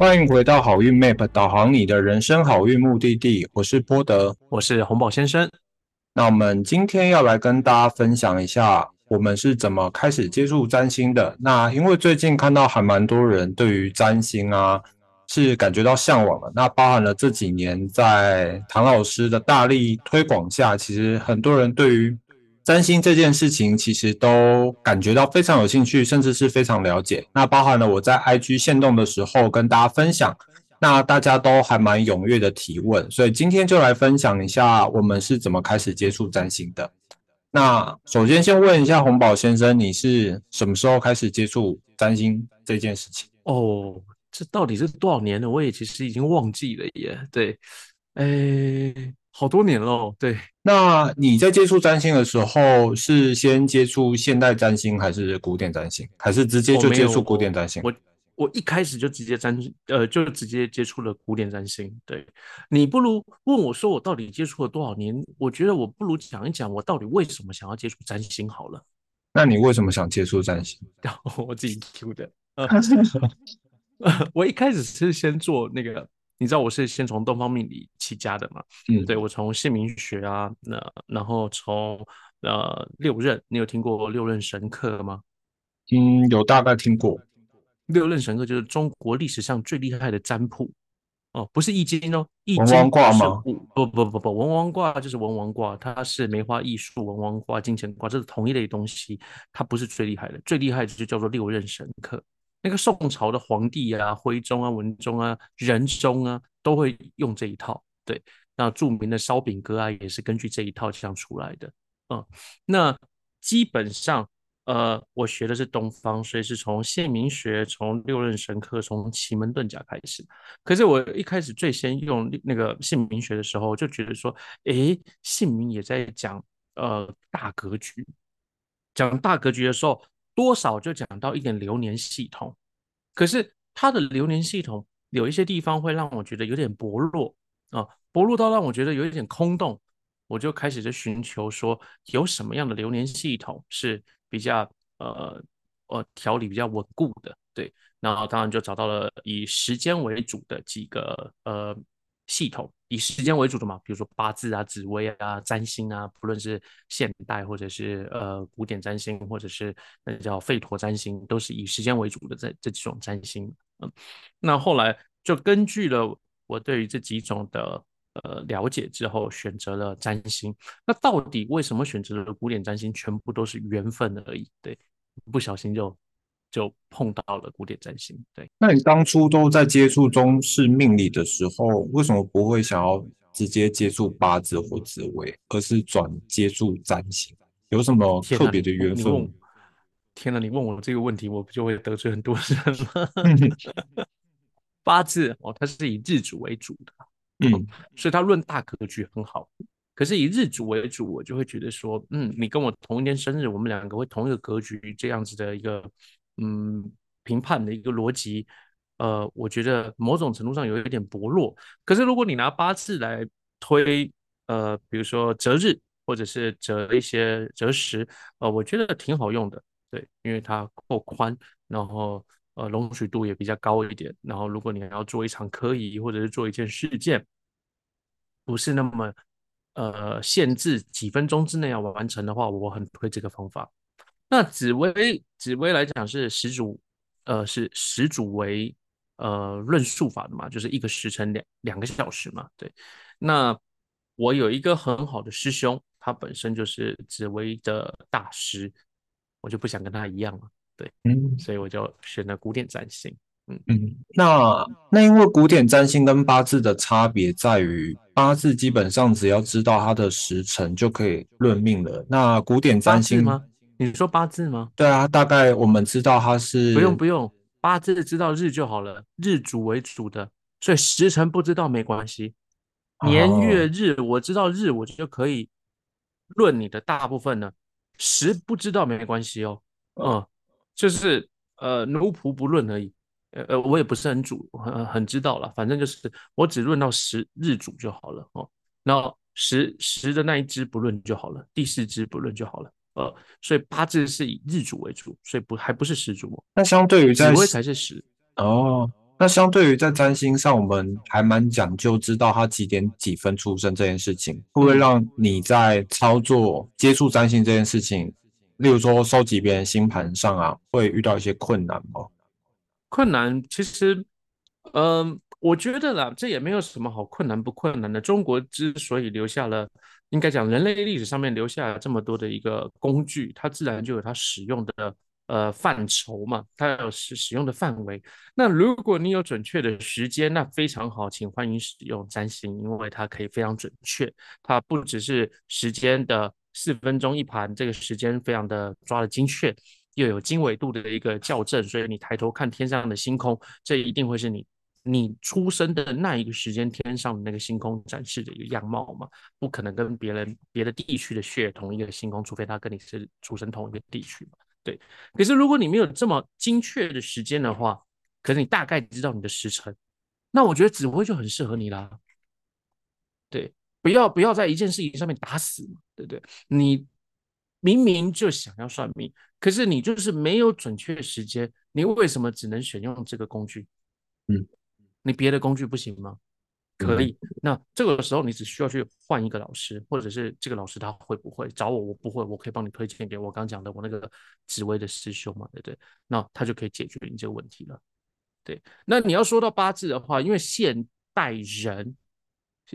欢迎回到好运 Map，导航你的人生好运目的地。我是波德，我是红宝先生。那我们今天要来跟大家分享一下，我们是怎么开始接触占星的。那因为最近看到还蛮多人对于占星啊，是感觉到向往的。那包含了这几年在唐老师的大力推广下，其实很多人对于占星这件事情，其实都感觉到非常有兴趣，甚至是非常了解。那包含了我在 IG 线动的时候跟大家分享，那大家都还蛮踊跃的提问，所以今天就来分享一下我们是怎么开始接触占星的。那首先先问一下洪宝先生，你是什么时候开始接触占星这件事情？哦，这到底是多少年了？我也其实已经忘记了耶。对，哎。好多年了，对。那你在接触占星的时候，是先接触现代占星，还是古典占星，还是直接就接触古典占星？我我一开始就直接占，呃，就直接接触了古典占星。对你不如问我说，我到底接触了多少年？我觉得我不如讲一讲，我到底为什么想要接触占星好了。那你为什么想接触占星？我自己 Q 的。呃 我一开始是先做那个。你知道我是先从东方命理起家的嘛？嗯，对我从姓名学啊，那然后从呃六壬，你有听过六壬神课吗？嗯，有大概听过。六壬神课就是中国历史上最厉害的占卜哦，不是易经哦，易经王卦吗？不不不不，文王卦就是文王卦，它是梅花易数、文王卦、金钱卦，这是同一类东西，它不是最厉害的，最厉害的就叫做六壬神课。那个宋朝的皇帝啊，徽宗啊、文宗啊、仁宗啊，都会用这一套。对，那著名的烧饼歌啊，也是根据这一套这样出来的。嗯，那基本上，呃，我学的是东方，所以是从姓名学、从六壬神课、从奇门遁甲开始。可是我一开始最先用那个姓名学的时候，就觉得说，诶，姓名也在讲呃大格局，讲大格局的时候。多少就讲到一点流年系统，可是它的流年系统有一些地方会让我觉得有点薄弱啊，薄弱到让我觉得有一点空洞，我就开始在寻求说有什么样的流年系统是比较呃呃条理比较稳固的，对，然后当然就找到了以时间为主的几个呃。系统以时间为主的嘛，比如说八字啊、紫微啊、占星啊，不论是现代或者是呃古典占星，或者是那叫吠陀占星，都是以时间为主的这这几种占星。嗯，那后来就根据了我对于这几种的呃了解之后，选择了占星。那到底为什么选择了古典占星？全部都是缘分而已。对，不小心就。就碰到了古典占星，对。那你当初都在接触中式命理的时候，为什么不会想要直接接触八字或紫微，而是转接触占星？有什么特别的缘分？天哪，你问我这个问题，我不就会得罪很多人吗？八字哦，它是以日主为主的，嗯，所以它论大格局很好。可是以日主为主，我就会觉得说，嗯，你跟我同一天生日，我们两个会同一个格局，这样子的一个。嗯，评判的一个逻辑，呃，我觉得某种程度上有一点薄弱。可是如果你拿八字来推，呃，比如说择日或者是择一些择时，呃，我觉得挺好用的。对，因为它够宽，然后呃，容许度也比较高一点。然后如果你要做一场科仪或者是做一件事件，不是那么呃限制几分钟之内要完成的话，我很推这个方法。那紫薇，紫薇来讲是始祖，呃，是始祖为呃论述法的嘛，就是一个时辰两两个小时嘛，对。那我有一个很好的师兄，他本身就是紫薇的大师，我就不想跟他一样了，对，嗯，所以我就选了古典占星，嗯嗯。那那因为古典占星跟八字的差别在于，八字基本上只要知道它的时辰就可以论命了，那古典占星吗？你说八字吗？对啊，大概我们知道它是不用不用八字知道日就好了，日主为主的，所以时辰不知道没关系。年月日我知道日，我就可以论你的大部分呢。时不知道没关系哦，嗯，就是呃奴仆不论而已。呃呃，我也不是很主很很知道了，反正就是我只论到时日主就好了哦。然后时时的那一支不论就好了，第四支不论就好了。呃，所以八字是以日主为主，所以不还不是时主。那相对于在紫微才是时哦，那相对于在占星上，我们还蛮讲究知道他几点几分出生这件事情，会不会让你在操作接触占星这件事情，例如说收集别人星盘上啊，会遇到一些困难吗？困难其实，嗯，我觉得啦，这也没有什么好困难不困难的。中国之所以留下了，应该讲人类历史上面留下了这么多的一个工具，它自然就有它使用的。呃，范畴嘛，它有使使用的范围。那如果你有准确的时间，那非常好，请欢迎使用占星，因为它可以非常准确。它不只是时间的四分钟一盘，这个时间非常的抓的精确，又有经纬度的一个校正，所以你抬头看天上的星空，这一定会是你你出生的那一个时间天上的那个星空展示的一个样貌嘛？不可能跟别人别的地区的血同一个星空，除非他跟你是出生同一个地区嘛。对，可是如果你没有这么精确的时间的话，可是你大概知道你的时辰，那我觉得指挥就很适合你啦。对，不要不要在一件事情上面打死嘛，对不对？你明明就想要算命，可是你就是没有准确时间，你为什么只能选用这个工具？嗯，你别的工具不行吗？可以，那这个时候你只需要去换一个老师，或者是这个老师他会不会找我？我不会，我可以帮你推荐给我刚讲的我那个紫薇的师兄嘛，对不对？那他就可以解决你这个问题了。对，那你要说到八字的话，因为现代人，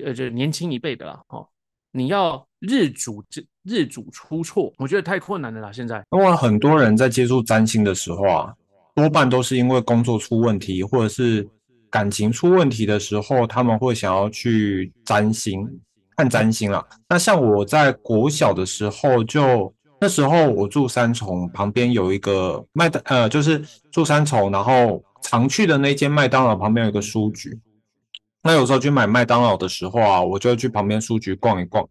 呃，就年轻一辈的啦，哦，你要日主这日主出错，我觉得太困难了啦。现在，因为很多人在接触占星的时候啊，多半都是因为工作出问题，或者是。感情出问题的时候，他们会想要去占星看占星了。那像我在国小的时候，就那时候我住三重旁边有一个麦当，呃，就是住三重，然后常去的那间麦当劳旁边有一个书局。那有时候去买麦当劳的时候啊，我就去旁边书局逛一逛。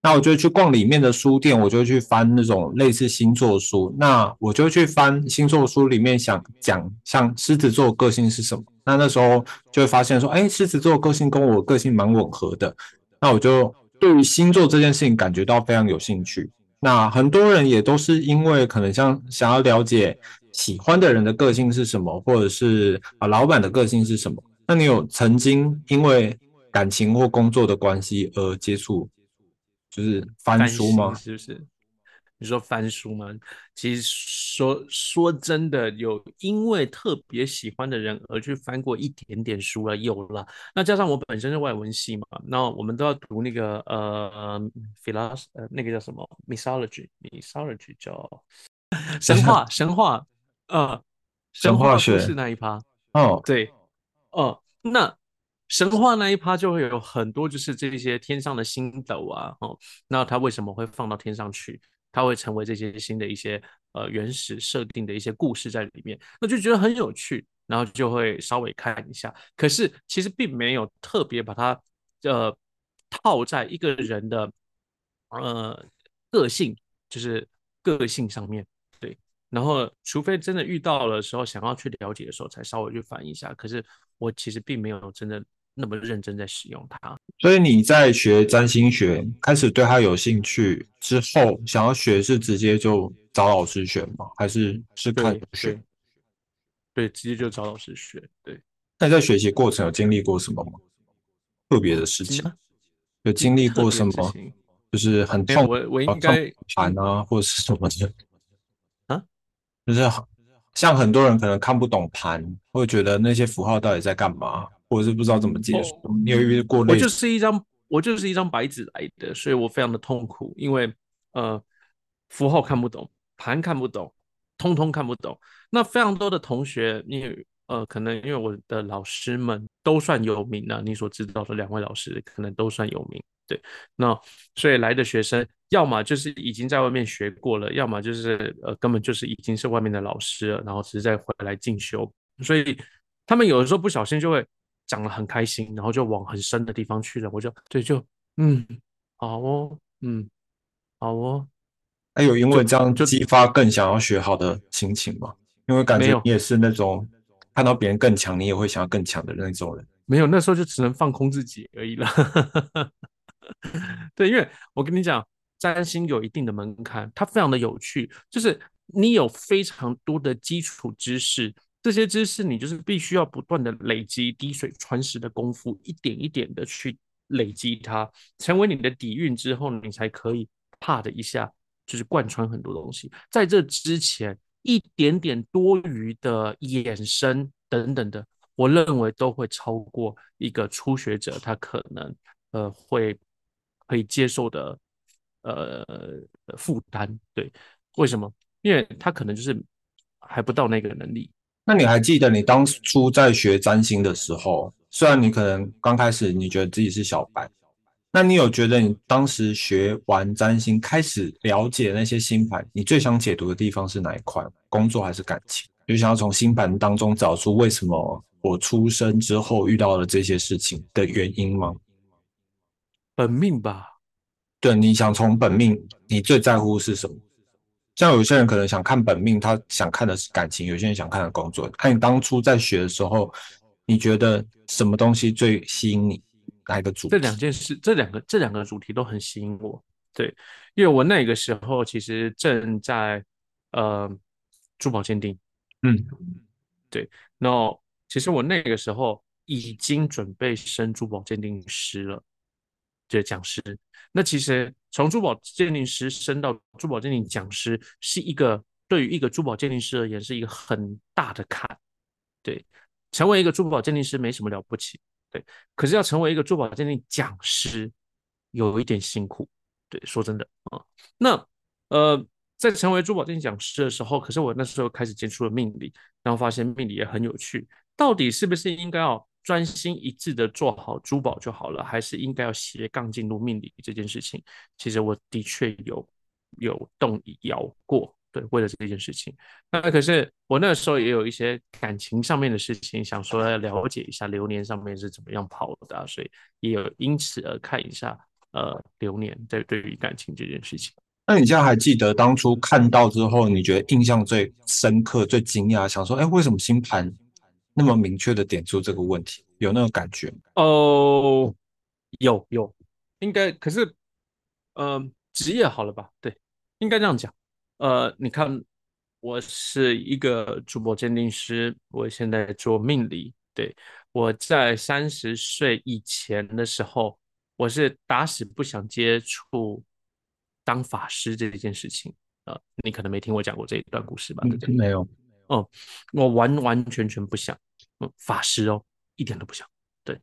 那我就去逛里面的书店，我就去翻那种类似星座书。那我就去翻星座书里面想讲像狮子座个性是什么。那那时候就会发现说，哎，狮子座个性跟我个性蛮吻合的。那我就对于星座这件事情感觉到非常有兴趣。那很多人也都是因为可能像想要了解喜欢的人的个性是什么，或者是啊老板的个性是什么。那你有曾经因为感情或工作的关系而接触？就是翻书吗？是不是？你说翻书吗？其实说说真的，有因为特别喜欢的人而去翻过一点点书了，有了。那加上我本身是外文系嘛，那我们都要读那个呃，philosophy，呃，那个叫什么？mythology，mythology 叫 神话，神话，呃，神话学是那一趴。哦，对，哦，那。神话那一趴就会有很多，就是这些天上的星斗啊，哦，那它为什么会放到天上去？它会成为这些新的一些呃原始设定的一些故事在里面，那就觉得很有趣，然后就会稍微看一下。可是其实并没有特别把它呃套在一个人的呃个性，就是个性上面对。然后除非真的遇到了时候想要去了解的时候，才稍微去翻一下。可是我其实并没有真的。那么认真在使用它，所以你在学占星学，开始对它有兴趣之后，想要学是直接就找老师学吗？还是是看学？对，直接就找老师学。对，那你在学习过程有经历过什么吗？特别的事情？有经历过什么？就是很痛，我我应该盘啊，或者是什么的 啊？就是像很多人可能看不懂盘，会觉得那些符号到底在干嘛？我是不知道怎么解释。你有遇过？我就是一张，我就是一张白纸来的，所以我非常的痛苦，因为呃，符号看不懂，盘看不懂，通通看不懂。那非常多的同学，你呃，可能因为我的老师们都算有名了，你所知道的两位老师可能都算有名，对。那所以来的学生，要么就是已经在外面学过了，要么就是呃，根本就是已经是外面的老师了，然后只是在回来进修。所以他们有的时候不小心就会。讲的很开心，然后就往很深的地方去了。我就对，就嗯，好哦，嗯，好哦。那有因为这样就激发更想要学好的心情吗？因为感觉你也是那种看到别人更强，你也会想要更强的那种人。没有，那时候就只能放空自己而已了。对，因为我跟你讲，占星有一定的门槛，它非常的有趣，就是你有非常多的基础知识。这些知识你就是必须要不断的累积滴水穿石的功夫，一点一点的去累积它，成为你的底蕴之后，你才可以啪的一下就是贯穿很多东西。在这之前，一点点多余的衍生等等的，我认为都会超过一个初学者他可能呃会可以接受的呃负担。对，为什么？因为他可能就是还不到那个能力。那你还记得你当初在学占星的时候，虽然你可能刚开始你觉得自己是小白，那你有觉得你当时学完占星开始了解那些星盘，你最想解读的地方是哪一块？工作还是感情？就想要从星盘当中找出为什么我出生之后遇到了这些事情的原因吗？本命吧。对，你想从本命，你最在乎是什么？像有些人可能想看本命，他想看的是感情；有些人想看的工作。看你当初在学的时候，你觉得什么东西最吸引你？哪一个主？这两件事，这两个这两个主题都很吸引我。对，因为我那个时候其实正在呃珠宝鉴定。嗯，对。那其实我那个时候已经准备升珠宝鉴定师了，就是讲师。那其实从珠宝鉴定师升到珠宝鉴定讲师，是一个对于一个珠宝鉴定师而言是一个很大的坎。对，成为一个珠宝鉴定师没什么了不起。对，可是要成为一个珠宝鉴定讲师，有一点辛苦。对，说真的啊，那呃，在成为珠宝鉴定讲师的时候，可是我那时候开始接触了命理，然后发现命理也很有趣。到底是不是应该要？专心一致的做好珠宝就好了，还是应该要斜杠进入命理这件事情？其实我的确有有动摇过，对，为了这件事情。那可是我那时候也有一些感情上面的事情，想说要了解一下流年上面是怎么样跑的，所以也有因此而看一下呃流年在对于感情这件事情。那你现在还记得当初看到之后，你觉得印象最深刻、最惊讶，想说，哎，为什么星盘？那么明确的点出这个问题，有那种感觉吗？哦，有有，应该可是，呃，职业好了吧？对，应该这样讲。呃，你看，我是一个主播鉴定师，我现在做命理。对，我在三十岁以前的时候，我是打死不想接触当法师这一件事情。呃，你可能没听我讲过这一段故事吧？对不对？没有。哦，我完完全全不想。嗯，法师哦，一点都不像。对，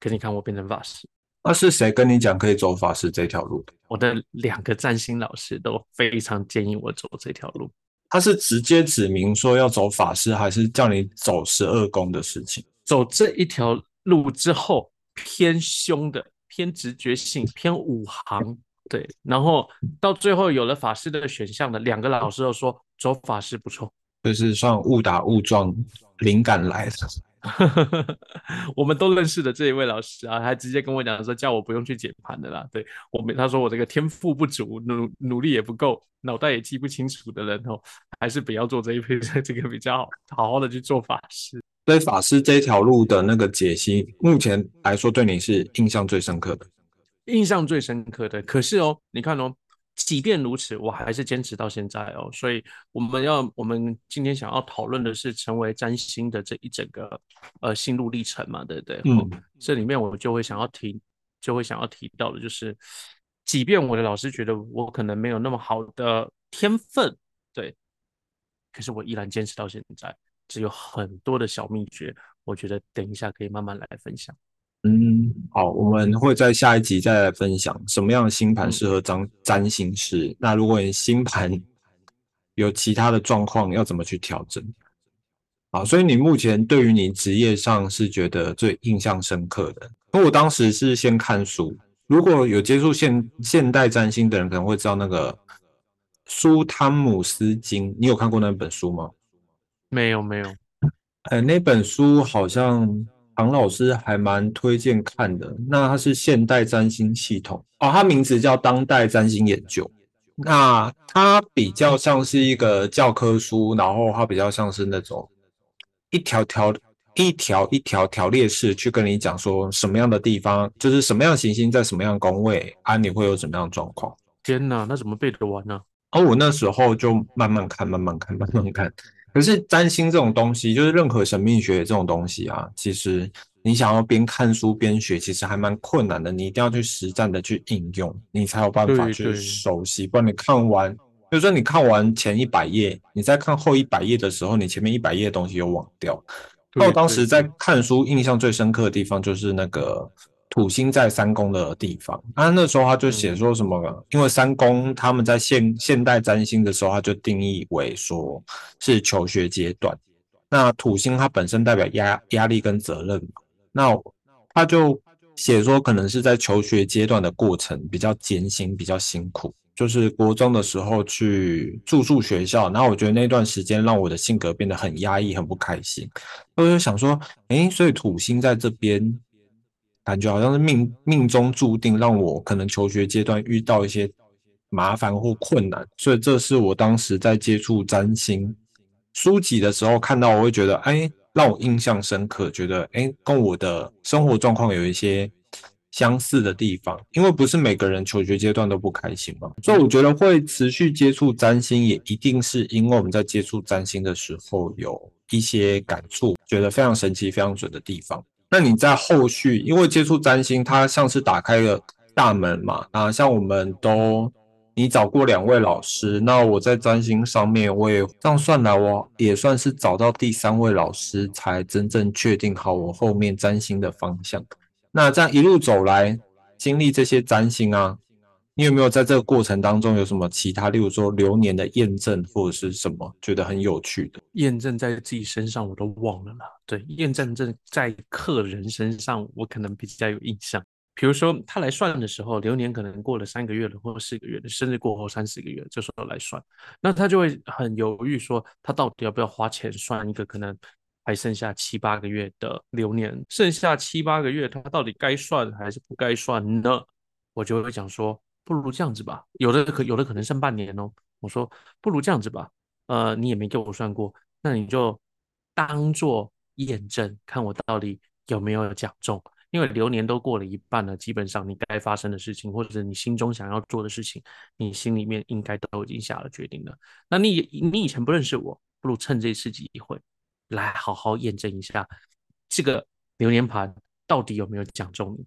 可你看我变成法师，那是谁跟你讲可以走法师这条路的？我的两个占星老师都非常建议我走这条路。他是直接指明说要走法师，还是叫你走十二宫的事情？走这一条路之后，偏凶的、偏直觉性、偏五行，对。然后到最后有了法师的选项的两个老师都说走法师不错。就是算误打误撞，灵感来的。我们都认识的这一位老师啊，他直接跟我讲说，叫我不用去解盘的啦。对我们，他说我这个天赋不足，努努力也不够，脑袋也记不清楚的人哦，还是不要做这一辈这个比较好，好好的去做法师。所以法师这条路的那个解析，目前来说对你是印象最深刻的。印象最深刻的，可是哦，你看哦。即便如此，我还是坚持到现在哦。所以我们要，我们今天想要讨论的是成为占星的这一整个呃心路历程嘛，对不对？嗯。这里面我就会想要提，就会想要提到的，就是即便我的老师觉得我可能没有那么好的天分，对，可是我依然坚持到现在，只有很多的小秘诀，我觉得等一下可以慢慢来分享。嗯，好，我们会在下一集再来分享什么样的星盘适合占占星师。那如果你星盘有其他的状况，要怎么去调整？好，所以你目前对于你职业上是觉得最印象深刻的。因为我当时是先看书，如果有接触现现代占星的人，可能会知道那个苏汤姆斯金，你有看过那本书吗？没有，没有。呃，那本书好像。唐老师还蛮推荐看的，那它是现代占星系统哦，它名字叫当代占星研究。那它比较像是一个教科书，然后它比较像是那种一条条、一条一条条列式去跟你讲说什么样的地方，就是什么样行星在什么样宫位啊，你会有什么样的状况？天哪，那怎么背得完呢？哦，我那时候就慢慢看，慢慢看，慢慢看。可是占星这种东西，就是任何神秘学这种东西啊，其实你想要边看书边学，其实还蛮困难的。你一定要去实战的去应用，你才有办法去熟悉。不然你看完，就说你看完前一百页，你在看后一百页的时候，你前面一百页的东西又忘掉。那我当时在看书，印象最深刻的地方就是那个。土星在三宫的地方，啊，那时候他就写说什么？因为三宫他们在现现代占星的时候，他就定义为说是求学阶段。那土星它本身代表压压力跟责任嘛，那他就写说可能是在求学阶段的过程比较艰辛，比较辛苦。就是国中的时候去住宿学校，然后我觉得那段时间让我的性格变得很压抑，很不开心。我就想说，诶，所以土星在这边。感觉好像是命命中注定让我可能求学阶段遇到一些麻烦或困难，所以这是我当时在接触占星书籍的时候看到，我会觉得哎，让我印象深刻，觉得哎，跟我的生活状况有一些相似的地方。因为不是每个人求学阶段都不开心嘛，所以我觉得会持续接触占星，也一定是因为我们在接触占星的时候有一些感触，觉得非常神奇、非常准的地方。那你在后续，因为接触占星，它像是打开了大门嘛。啊，像我们都你找过两位老师，那我在占星上面，我也这样算来，我也算是找到第三位老师，才真正确定好我后面占星的方向。那这样一路走来，经历这些占星啊。你有没有在这个过程当中有什么其他，例如说流年的验证或者是什么，觉得很有趣的验证在自己身上我都忘了啦。对，验证证在客人身上我可能比较有印象。比如说他来算的时候，流年可能过了三个月了或者四个月了，甚至过后三四个月，这时候来算，那他就会很犹豫，说他到底要不要花钱算一个可能还剩下七八个月的流年，剩下七八个月他到底该算还是不该算呢？我就会讲说。不如这样子吧，有的可有的可能剩半年哦。我说不如这样子吧，呃，你也没给我算过，那你就当做验证，看我到底有没有讲中。因为流年都过了一半了，基本上你该发生的事情，或者你心中想要做的事情，你心里面应该都已经下了决定了。那你你以前不认识我，不如趁这次机会来好好验证一下这个流年盘到底有没有讲中你。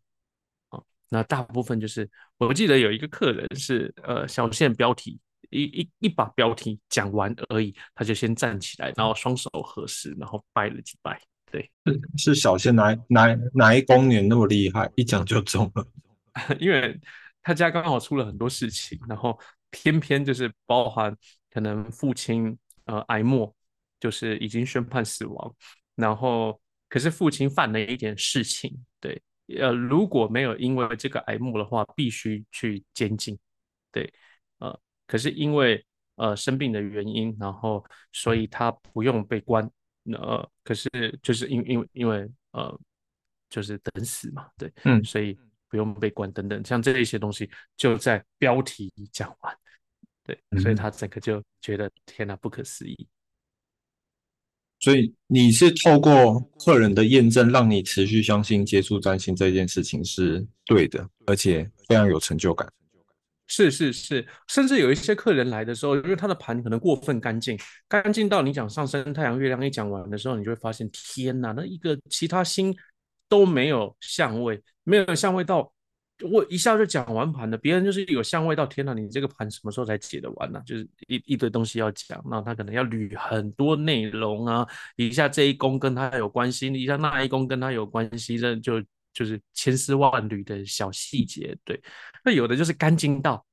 那大部分就是，我记得有一个客人是，呃，小线标题一一一把标题讲完而已，他就先站起来，然后双手合十，然后拜了几拜。对，是是小线哪哪哪一公年那么厉害，一讲就中了？因为他家刚好出了很多事情，然后偏偏就是包含可能父亲呃癌末，就是已经宣判死亡，然后可是父亲犯了一点事情，对。呃，如果没有因为这个癌末的话，必须去监禁，对，呃，可是因为呃生病的原因，然后所以他不用被关，呃，可是就是因因为因为呃就是等死嘛，对，嗯，所以不用被关等等，像这一些东西就在标题讲完，对，所以他整个就觉得天哪，不可思议。所以你是透过客人的验证，让你持续相信接触占星这件事情是对的，而且非常有成就感。是是是，甚至有一些客人来的时候，因为他的盘可能过分干净，干净到你讲上升太阳、月亮一讲完的时候，你就会发现，天哪，那一个其他星都没有相位，没有相位到。我一下就讲完盘了，别人就是有相位到天哪，你这个盘什么时候才解得完呢？就是一一堆东西要讲，那他可能要捋很多内容啊，一下这一宫跟他有关系，一下那一宫跟他有关系，这就就是千丝万缕的小细节。对，那有的就是干净到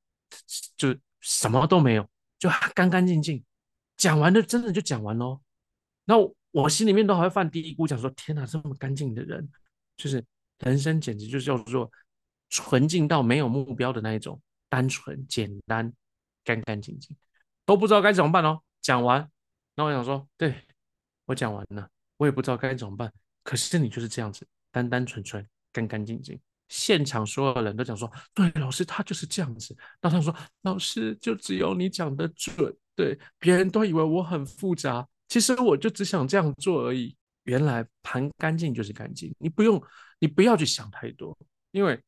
就什么都没有，就干干净净，讲完了真的就讲完喽。那我心里面都还会犯嘀咕，讲说天哪，这么干净的人，就是人生简直就是叫做。纯净到没有目标的那一种，单纯、简单、干干净净，都不知道该怎么办哦。讲完，那我想说，对我讲完了，我也不知道该怎么办。可是你就是这样子，单单纯纯、干干净净。现场所有人都讲说，对，老师他就是这样子。那他说，老师就只有你讲的准，对，别人都以为我很复杂，其实我就只想这样做而已。原来盘干净就是干净，你不用，你不要去想太多，因为。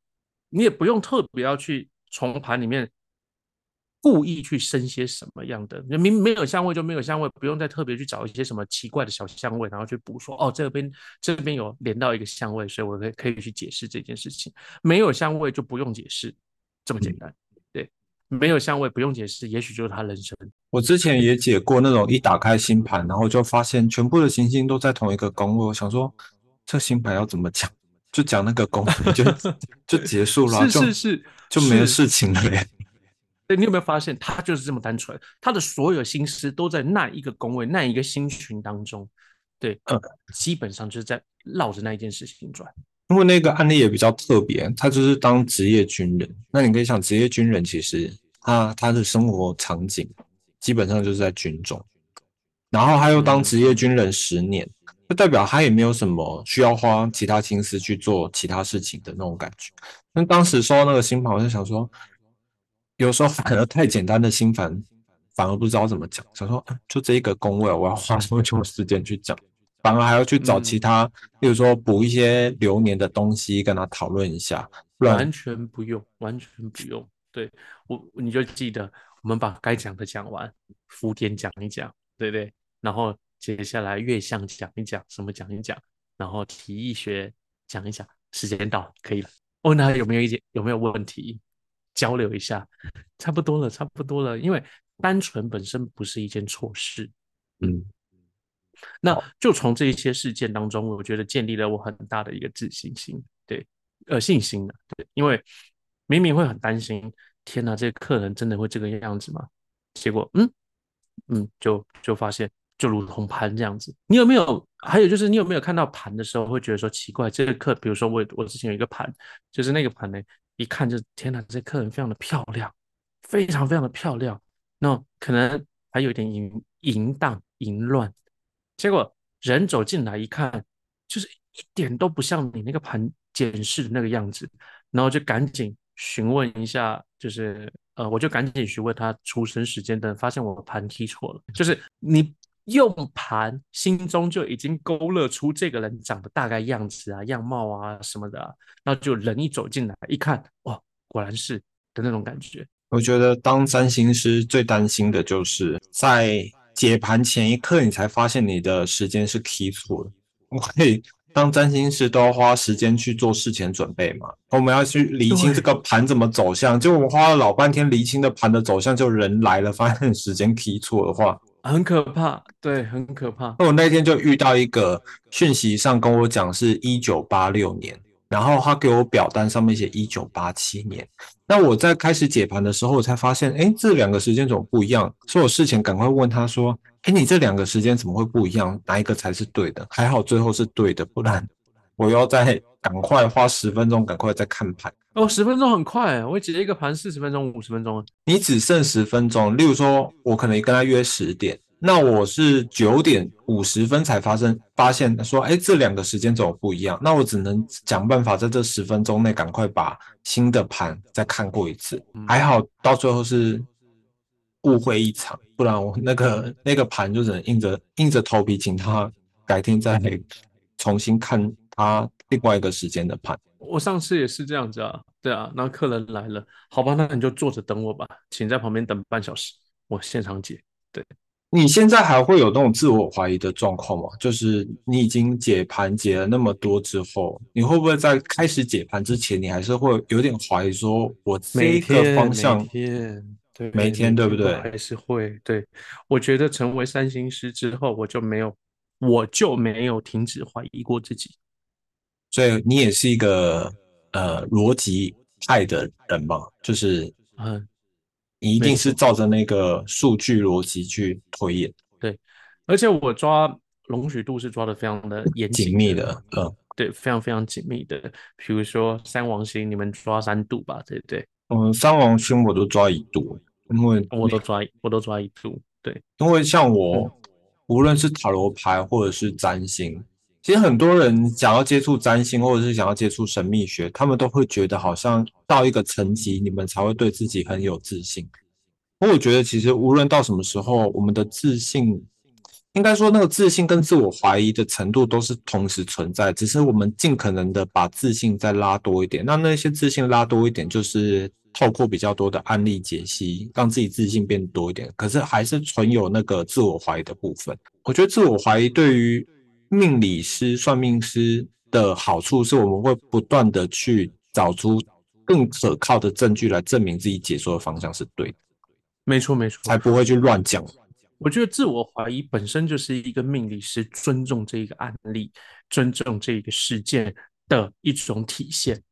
你也不用特别要去从盘里面故意去生些什么样的，明明没有香味就没有香味，不用再特别去找一些什么奇怪的小香味，然后去补说哦这边这边有连到一个香味，所以我可以可以去解释这件事情。没有香味就不用解释，这么简单。对，没有香味不用解释，也许就是他人生。我之前也解过那种一打开星盘，然后就发现全部的行星都在同一个宫位，我想说这星盘要怎么讲，就讲那个宫就 就结束了，是是是，就没事情了嘞。对你有没有发现，他就是这么单纯，他的所有心思都在那一个宫位、那一个星群当中，对，嗯，基本上就是在绕着那一件事情转。因为那个案例也比较特别，他就是当职业军人。那你可以想，职业军人其实他他的生活场景基本上就是在军中，然后他又当职业军人十年，就代表他也没有什么需要花其他心思去做其他事情的那种感觉。那当时收到那个心盘，我就想说。有时候反而太简单的心烦，反而不知道怎么讲。想说，就这一个工位，我要花这么久时间去讲？反而还要去找其他，比如说补一些流年的东西，跟他讨论一下。完全不用，完全不用。对我，你就记得我们把该讲的讲完，福典讲一讲，对不对？然后接下来月相讲一讲，什么讲一讲，然后体育学讲一讲。时间到，可以了。问他有没有意见有没有问题？交流一下，差不多了，差不多了。因为单纯本身不是一件错事，嗯，那就从这一些事件当中，我觉得建立了我很大的一个自信心，对，呃，信心的，对，因为明明会很担心，天哪，这个客人真的会这个样子吗？结果，嗯嗯，就就发现，就如同盘这样子。你有没有？还有就是，你有没有看到盘的时候，会觉得说奇怪，这个客，比如说我我之前有一个盘，就是那个盘呢。一看就天哪，这客人非常的漂亮，非常非常的漂亮。那可能还有一点淫淫荡淫乱。结果人走进来一看，就是一点都不像你那个盘检视的那个样子。然后就赶紧询问一下，就是呃，我就赶紧询问他出生时间等，发现我盘踢错了，就是你。用盘心中就已经勾勒出这个人长得大概样子啊、样貌啊什么的，那就人一走进来一看，哇，果然是的那种感觉。我觉得当占星师最担心的就是在解盘前一刻，你才发现你的时间是 key 错了。因为当占星师都要花时间去做事前准备嘛，我们要去厘清这个盘怎么走向，就我们花了老半天厘清的盘的走向，就人来了发现时间 key 错的话。很可怕，对，很可怕。那我那天就遇到一个讯息上跟我讲是一九八六年，然后他给我表单上面写一九八七年。那我在开始解盘的时候，我才发现，哎，这两个时间怎么不一样？所以我事前赶快问他说，哎，你这两个时间怎么会不一样？哪一个才是对的？还好最后是对的，不然我要再赶快花十分钟，赶快再看盘。哦，十分钟很快，我解一个盘四十分钟、五十分钟。你只剩十分钟，例如说，我可能跟他约十点，那我是九点五十分才发生发现说，哎，这两个时间怎么不一样？那我只能想办法在这十分钟内赶快把新的盘再看过一次。还好到最后是误会一场，不然我那个那个盘就只能硬着硬着头皮请他改天再重新看他另外一个时间的盘。我上次也是这样子啊，对啊，那客人来了，好吧，那你就坐着等我吧，请在旁边等半小时，我现场解。对，你现在还会有那种自我怀疑的状况吗？就是你已经解盘解了那么多之后，你会不会在开始解盘之前，你还是会有点怀疑，说我这个方向，每天对，每天对不对？还是会对。我觉得成为三星师之后，我就没有，我就没有停止怀疑过自己。所以你也是一个呃逻辑派的人嘛，就是嗯，你一定是照着那个数据逻辑去推演。对，而且我抓容许度是抓的非常的严紧密的，嗯，对，非常非常紧密的。比如说三王星，你们抓三度吧，对不对？嗯，三王星我都抓一度，因为我都抓我都抓一度，对，因为像我无论是塔罗牌或者是占星。其实很多人想要接触占星，或者是想要接触神秘学，他们都会觉得好像到一个层级，你们才会对自己很有自信。我我觉得，其实无论到什么时候，我们的自信，应该说那个自信跟自我怀疑的程度都是同时存在，只是我们尽可能的把自信再拉多一点。那那些自信拉多一点，就是透过比较多的案例解析，让自己自信变多一点。可是还是存有那个自我怀疑的部分。我觉得自我怀疑对于命理师、算命师的好处是，我们会不断的去找出更可靠的证据来证明自己解说的方向是对的。没错，没错，才不会去乱讲。我觉得自我怀疑本身就是一个命理师尊重这一个案例、尊重这一个事件的一种体现。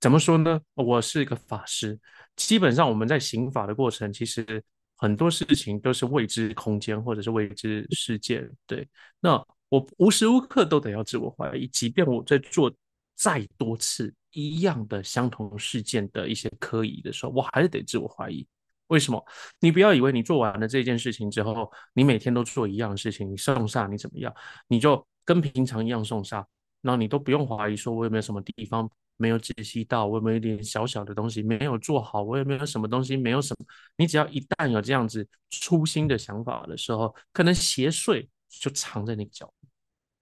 怎么说呢？我是一个法师，基本上我们在刑法的过程，其实很多事情都是未知空间或者是未知事件。对，那我无时无刻都得要自我怀疑，即便我在做再多次一样的相同事件的一些科仪的时候，我还是得自我怀疑。为什么？你不要以为你做完了这件事情之后，你每天都做一样的事情，你送煞你怎么样？你就跟平常一样送煞，然后你都不用怀疑说，我有没有什么地方没有解析到，我有没有一点小小的东西没有做好，我有没有什么东西没有什么？你只要一旦有这样子粗心的想法的时候，可能邪祟就藏在你脚。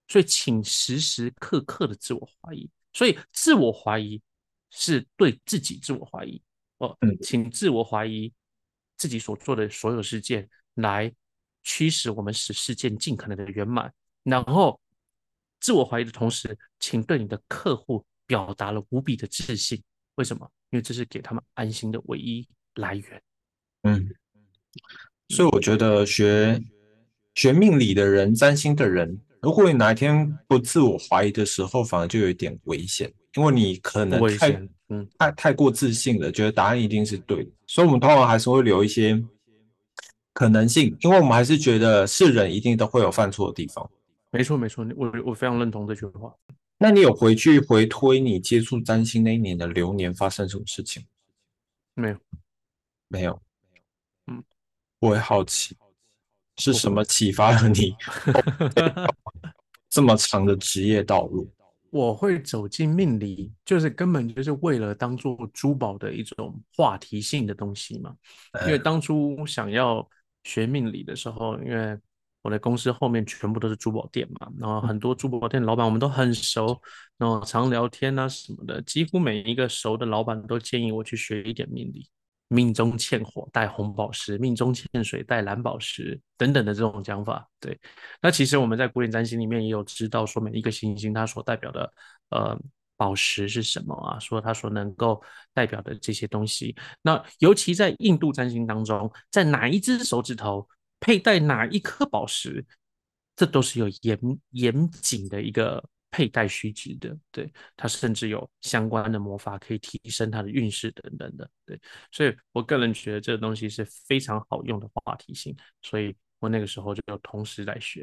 所以，请时时刻刻的自我怀疑。所以，自我怀疑是对自己自我怀疑哦，请自我怀疑。自己所做的所有事件来驱使我们，使事件尽可能的圆满。然后，自我怀疑的同时，请对你的客户表达了无比的自信。为什么？因为这是给他们安心的唯一来源。嗯，所以我觉得学学命理的人、占星的人，如果你哪一天不自我怀疑的时候，反而就有一点危险，因为你可能太。嗯，太太过自信了，觉得答案一定是对的，所以我们通常还是会留一些可能性，因为我们还是觉得是人一定都会有犯错的地方。没错，没错，我我非常认同这句话。那你有回去回推你接触占星那一年的流年发生什么事情？没有，没有，嗯，我会好奇是什么启发了你这么长的职业道路。我会走进命理，就是根本就是为了当做珠宝的一种话题性的东西嘛。因为当初想要学命理的时候，因为我的公司后面全部都是珠宝店嘛，然后很多珠宝店老板我们都很熟，然后常聊天啊什么的，几乎每一个熟的老板都建议我去学一点命理。命中欠火带红宝石，命中欠水带蓝宝石等等的这种讲法，对。那其实我们在古典占星里面也有知道，说每一个行星它所代表的呃宝石是什么啊？说它所能够代表的这些东西。那尤其在印度占星当中，在哪一只手指头佩戴哪一颗宝石，这都是有严严谨的一个。佩戴须知的，对它甚至有相关的魔法可以提升它的运势等等的，对，所以我个人觉得这个东西是非常好用的话题性，所以我那个时候就同时在学。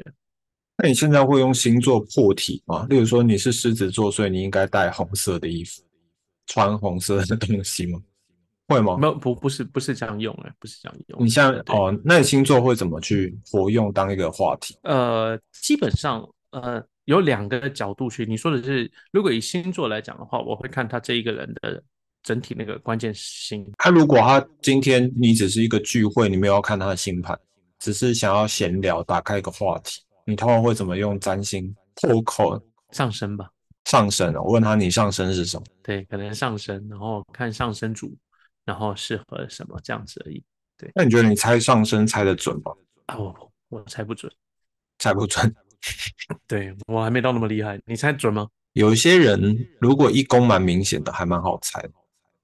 那你现在会用星座破题吗？例如说你是狮子座，所以你应该带红色的衣服，穿红色的东西吗？会吗？没有，不不是不是这样用哎，不是这样用。你像哦，那你星座会怎么去活用当一个话题？呃，基本上呃。有两个角度去，你说的是，如果以星座来讲的话，我会看他这一个人的整体那个关键星。他如果他今天你只是一个聚会，你没有要看他的星盘，只是想要闲聊，打开一个话题，你通常会怎么用占星破口上升吧？上升，我问他你上升是什么？对，可能上升，然后看上升主，然后适合什么这样子而已。对，那你觉得你猜上升猜得准吗？啊，我我猜不准，猜不准。对我还没到那么厉害，你猜准吗？有一些人如果一宫蛮明显的，还蛮好猜的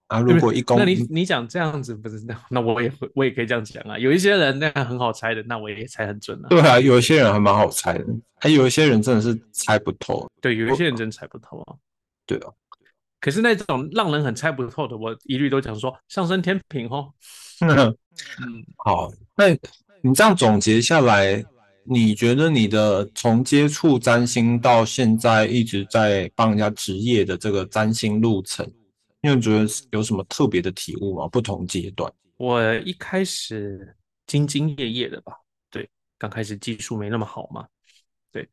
啊。如果一宫，那你你讲这样子不是那 那我也会我也可以这样讲啊。有一些人那样很好猜的，那我也猜很准啊。对啊，有一些人还蛮好猜的，还有一些人真的是猜不透。对，有一些人真猜不透啊。对啊，可是那种让人很猜不透的，我一律都讲说上升天平哦。嗯，好，那你这样总结下来。你觉得你的从接触占星到现在一直在帮人家职业的这个占星路程，因为觉得有什么特别的体悟吗？不同阶段，我一开始兢兢业业的吧，对，刚开始技术没那么好嘛，对，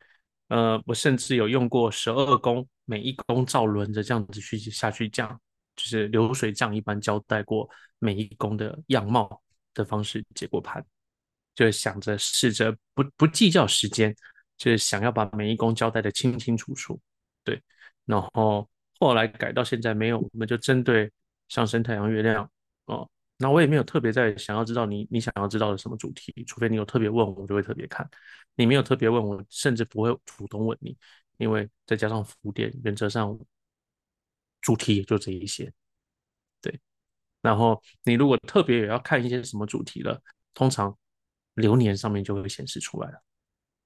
呃，我甚至有用过十二宫，每一宫照轮着这样子去下去降，就是流水账一般交代过每一宫的样貌的方式解过盘。就是想着试着不不计较时间，就是想要把每一宫交代的清清楚楚，对。然后后来改到现在没有，我们就针对上升太阳、月亮哦。那我也没有特别在想要知道你你想要知道的什么主题，除非你有特别问我，就会特别看。你没有特别问我，甚至不会主动问你，因为再加上服务店，原则上主题也就这一些。对，然后你如果特别也要看一些什么主题了，通常流年上面就会显示出来了，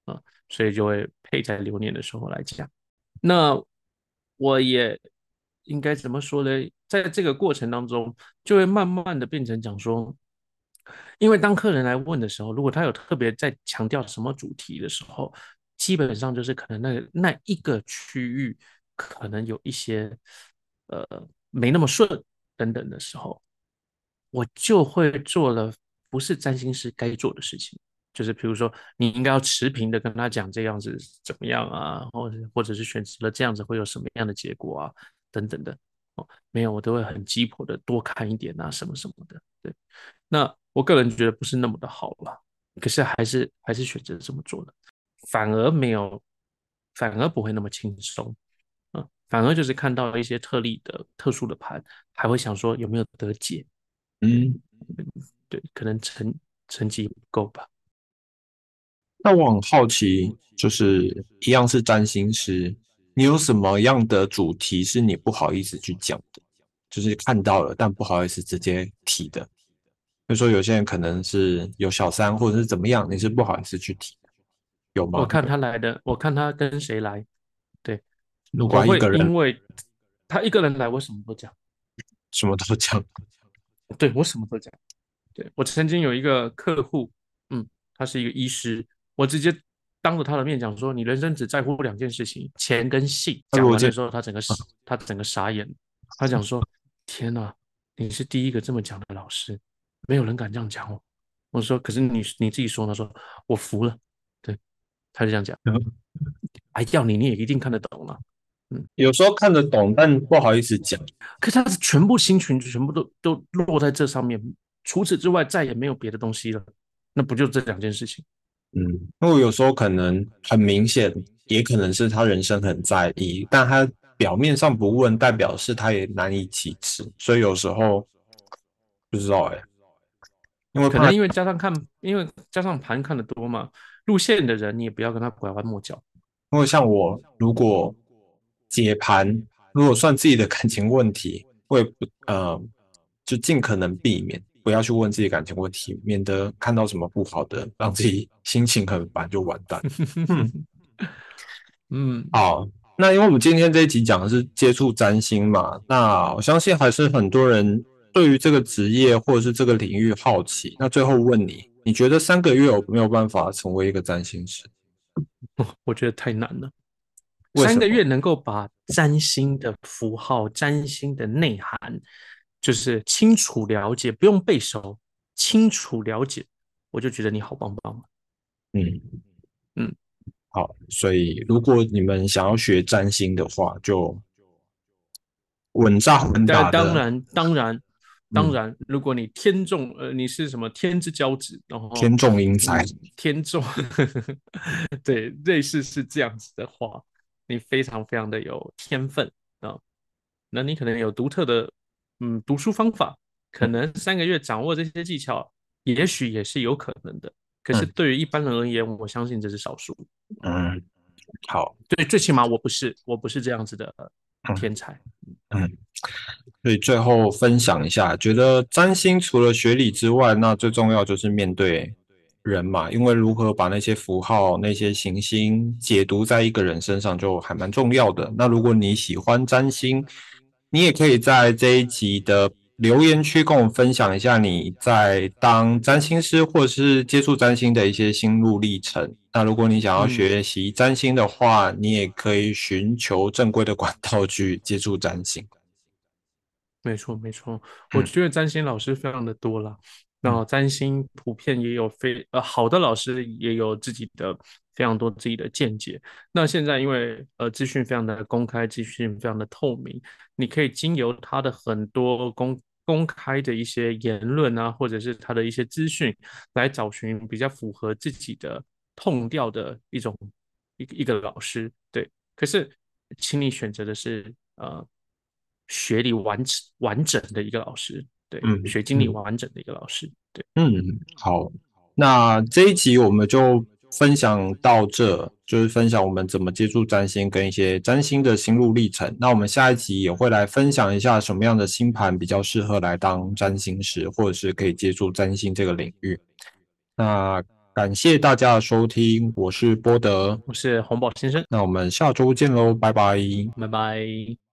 啊，所以就会配在流年的时候来讲。那我也。应该怎么说呢？在这个过程当中，就会慢慢的变成讲说，因为当客人来问的时候，如果他有特别在强调什么主题的时候，基本上就是可能那那一个区域可能有一些呃没那么顺等等的时候，我就会做了不是占星师该做的事情，就是比如说你应该要持平的跟他讲这样子怎么样啊，或者或者是选择了这样子会有什么样的结果啊。等等的哦，没有，我都会很鸡婆的多看一点啊，什么什么的。对，那我个人觉得不是那么的好了，可是还是还是选择这么做的，反而没有，反而不会那么轻松，嗯，反而就是看到一些特例的特殊的盘，还会想说有没有得解，嗯，对，可能成成绩不够吧。那我很好奇，就是一样是占星师。你有什么样的主题是你不好意思去讲的？就是看到了但不好意思直接提的。比如说有些人可能是有小三或者是怎么样，你是不好意思去提的，有吗？我看他来的，我看他跟谁来。对，如果一个人，因为他一个人来，我什么都讲，什么都讲。对我什么都讲。对我曾经有一个客户，嗯，他是一个医师，我直接。当着他的面讲说，你人生只在乎两件事情，钱跟性。讲完的时候，他整个他整个傻眼。他讲说：“天哪，你是第一个这么讲的老师，没有人敢这样讲我。”我说：“可是你你自己说。”他说：“我服了。”对，他就这样讲。还要你，你也一定看得懂啊。嗯，有时候看得懂，但不好意思讲。可是他是全部新群全部都都落在这上面，除此之外再也没有别的东西了。那不就这两件事情？嗯，因为有时候可能很明显，也可能是他人生很在意，但他表面上不问，代表是他也难以启齿，所以有时候不知道哎，因为可能因为加上看，因为加上盘看的多嘛，路线的人你也不要跟他拐弯抹角，因为像我如果解盘，如果算自己的感情问题，会不呃，就尽可能避免。不要去问自己感情问题，免得看到什么不好的，让自己心情很烦就完蛋。嗯，好，那因为我们今天这一集讲的是接触占星嘛，那我相信还是很多人对于这个职业或者是这个领域好奇。那最后问你，你觉得三个月有没有办法成为一个占星师？我觉得太难了。三个月能够把占星的符号、占星的内涵。就是清楚了解，不用背熟，清楚了解，我就觉得你好棒棒。嗯嗯，好，所以如果你们想要学占星的话，就稳扎稳打当然，当然，当然，如果你天纵呃，你是什么天之骄子，然后天纵英才，天纵，对，类似是这样子的话，你非常非常的有天分啊，那你可能有独特的。嗯，读书方法可能三个月掌握这些技巧，也许也是有可能的。可是对于一般人而言，我相信这是少数。嗯，好，对，最起码我不是，我不是这样子的天才。嗯，所以最后分享一下，觉得占星除了学理之外，那最重要就是面对人嘛，因为如何把那些符号、那些行星解读在一个人身上，就还蛮重要的。那如果你喜欢占星，你也可以在这一集的留言区跟我们分享一下你在当占星师或者是接触占星的一些心路历程。那如果你想要学习占星的话，你也可以寻求正规的管道去接触占星。没错，没错，我觉得占星老师非常的多了。那占星普遍也有非呃好的老师也有自己的非常多自己的见解。那现在因为呃资讯非常的公开，资讯非常的透明，你可以经由他的很多公公开的一些言论啊，或者是他的一些资讯，来找寻比较符合自己的痛调的一种一个一个老师。对，可是请你选择的是呃学历完完整的一个老师。对，嗯学经历嗯完整的一个老师。对，嗯，好，那这一集我们就分享到这，就是分享我们怎么接触占星跟一些占星的心路历程。那我们下一集也会来分享一下什么样的星盘比较适合来当占星师，或者是可以接触占星这个领域。那感谢大家的收听，我是波德，我是红宝先生，那我们下周见喽，拜拜。拜拜。